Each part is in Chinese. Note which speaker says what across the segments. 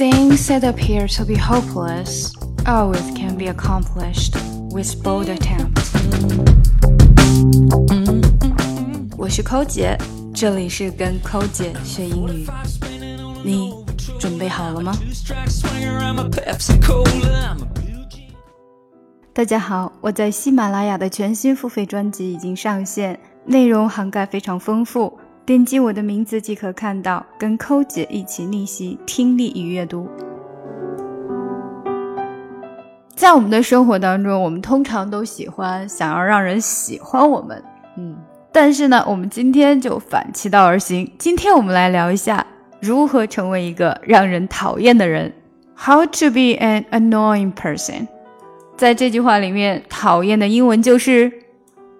Speaker 1: Things that appear to be hopeless always can be accomplished with bold attempts 我是抠姐，这里是跟抠姐学英语。你准备好了吗？大家好，我在喜马拉雅的全新付费专辑已经上线，内容涵盖非常丰富。点击我的名字即可看到，跟抠姐一起逆袭听力与阅读。在我们的生活当中，我们通常都喜欢想要让人喜欢我们，嗯，但是呢，我们今天就反其道而行。今天我们来聊一下如何成为一个让人讨厌的人，How to be an annoying person。在这句话里面，讨厌的英文就是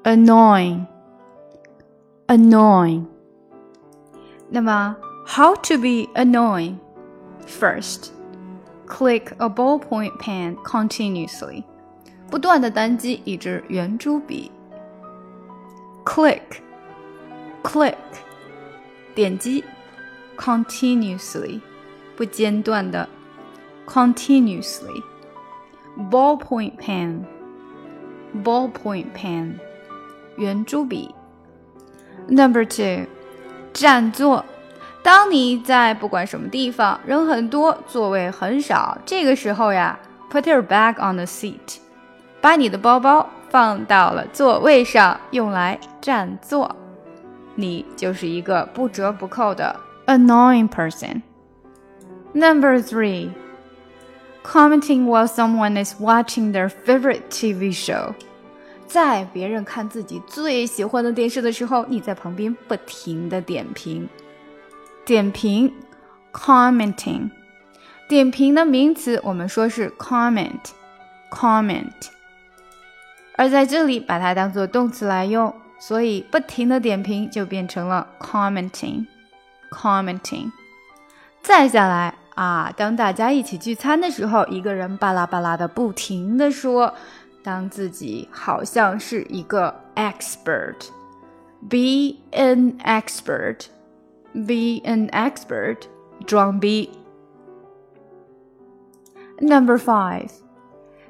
Speaker 1: annoying，annoying。那么，how to be annoying? First, click a ballpoint pen continuously. 不断的单击一支圆珠笔。Click, click，点击，continuously，不间断的，continuously。Ballpoint pen, ballpoint pen，圆珠笔。Number two. 占座。当你在不管什么地方，人很多，座位很少，这个时候呀，put your bag on the seat，把你的包包放到了座位上，用来占座。你就是一个不折不扣的 annoying person。Number three, commenting while someone is watching their favorite TV show. 在别人看自己最喜欢的电视的时候，你在旁边不停的点评。点评，commenting。点评的名词我们说是 comment，comment。而在这里把它当做动词来用，所以不停的点评就变成了 commenting，commenting。再下来啊，当大家一起聚餐的时候，一个人巴拉巴拉的不停的说。当自己好像是一个 expert，be an expert，be an expert，装逼。Number five，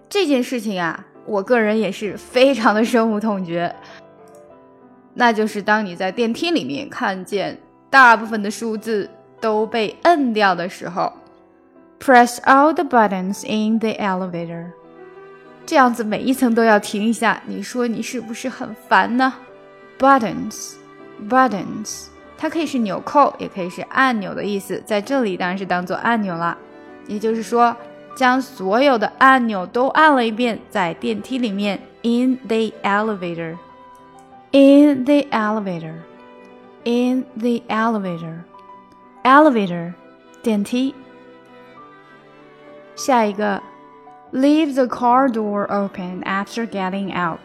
Speaker 1: 这件事情啊，我个人也是非常的深恶痛绝。那就是当你在电梯里面看见大部分的数字都被摁掉的时候，press all the buttons in the elevator。 这样子每一层都要停一下，你说你是不是很烦呢？Buttons，buttons，它可以是纽扣，也可以是按钮的意思，在这里当然是当做按钮了。也就是说，将所有的按钮都按了一遍，在电梯里面，in the elevator，in the elevator，in the elevator，elevator，电梯。下一个。Leave the car door open after getting out.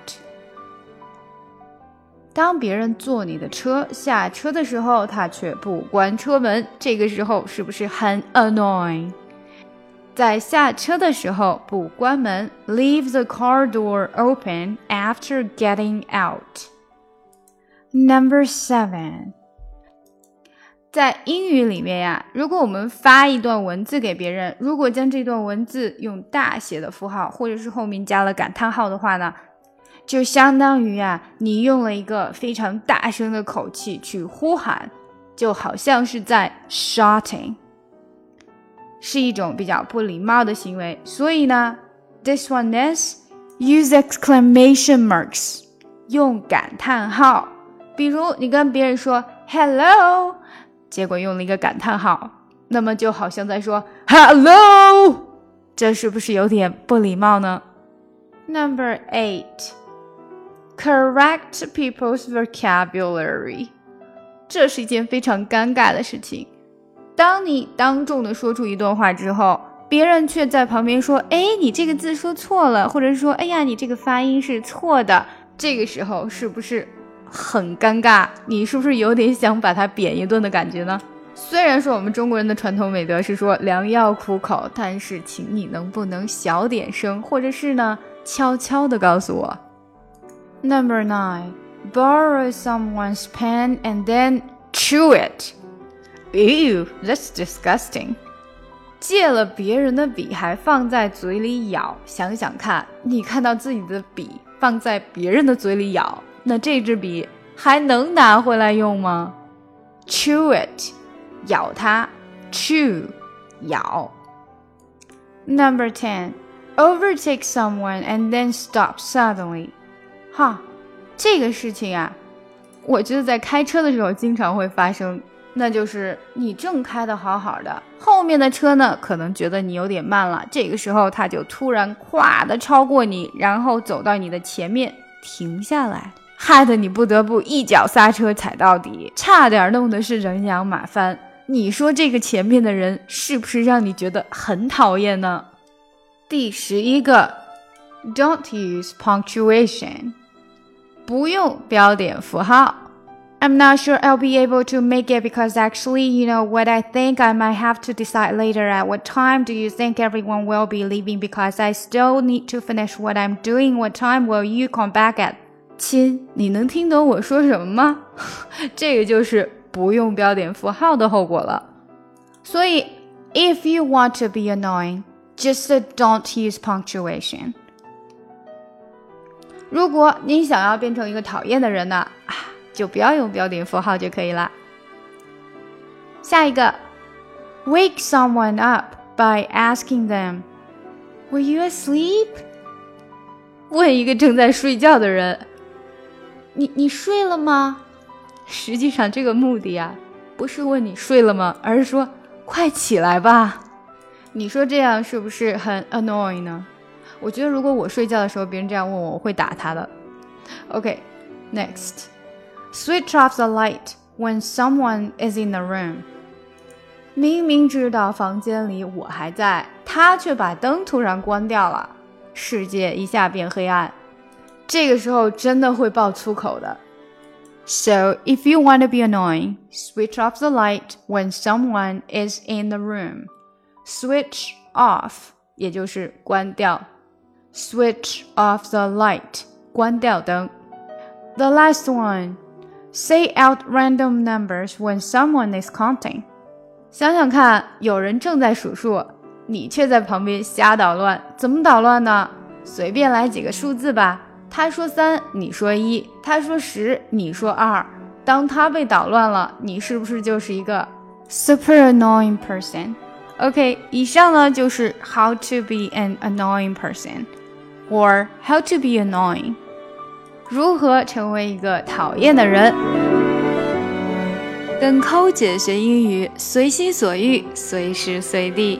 Speaker 1: 当别人坐你的车下车的时候，他却不关车门，这个时候是不是很 annoying？在下车的时候不关门，leave the car door open after getting out. Number seven. 在英语里面呀，如果我们发一段文字给别人，如果将这段文字用大写的符号，或者是后面加了感叹号的话呢，就相当于呀，你用了一个非常大声的口气去呼喊，就好像是在 shouting，是一种比较不礼貌的行为。所以呢，this one is use exclamation marks，用感叹号，比如你跟别人说 hello。结果用了一个感叹号，那么就好像在说 “hello”，这是不是有点不礼貌呢？Number eight, correct people's vocabulary，这是一件非常尴尬的事情。当你当众的说出一段话之后，别人却在旁边说：“哎，你这个字说错了，或者说，哎呀，你这个发音是错的。”这个时候是不是？很尴尬，你是不是有点想把他扁一顿的感觉呢？虽然说我们中国人的传统美德是说良药苦口，但是请你能不能小点声，或者是呢悄悄的告诉我。Number nine, borrow someone's pen and then chew it. Ew, that's disgusting. 借了别人的笔还放在嘴里咬，想想看，你看到自己的笔放在别人的嘴里咬，那这支笔还能拿回来用吗？Chew it，咬它，chew，咬。Number ten, overtake someone and then stop suddenly. 哈，这个事情啊，我觉得在开车的时候经常会发生。那就是你正开的好好的，后面的车呢，可能觉得你有点慢了，这个时候他就突然咵的超过你，然后走到你的前面停下来，害得你不得不一脚刹车踩到底，差点弄的是人仰马翻。你说这个前面的人是不是让你觉得很讨厌呢？第十一个，Don't use punctuation，不用标点符号。I'm not sure I'll be able to make it because actually, you know, what I think I might have to decide later at what time do you think everyone will be leaving because I still need to finish what I'm doing. What time will you come back at? 亲，你能听懂我说什么吗？这个就是不用标点符号的后果了。所以，if you want to be annoying, just don't use punctuation. 如果你想要变成一个讨厌的人呢？就不要用标点符号就可以了。下一个，wake someone up by asking them, "Were you asleep?" 问一个正在睡觉的人，你你睡了吗？实际上这个目的啊，不是问你睡了吗，而是说快起来吧。你说这样是不是很 annoying 呢？我觉得如果我睡觉的时候别人这样问我，我会打他的。OK，next。Switch off the light when someone is in the room。明明知道房间里我还在，他却把灯突然关掉了，世界一下变黑暗。这个时候真的会爆粗口的。So if you want to be annoying, switch off the light when someone is in the room. Switch off 也就是关掉。Switch off the light 关掉灯。The last one. Say out random numbers when someone is counting。想想看，有人正在数数，你却在旁边瞎捣乱，怎么捣乱呢？随便来几个数字吧。他说三，你说一；他说十，你说二。当他被捣乱了，你是不是就是一个 super annoying person？OK，以上呢就是 how to be an annoying person，or how to be annoying。如何成为一个讨厌的人？跟抠姐学英语，随心所欲，随时随地。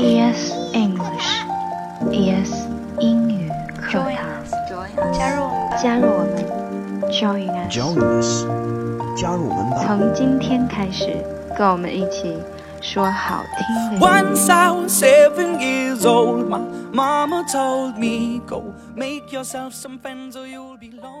Speaker 1: ES English ES 英语课堂，加入加入我们，Join us，加入我们吧。从今天开始，跟我们一起说好听的。Once I was seven years old, my mama told me, Go make yourself some friends or you'll be lonely.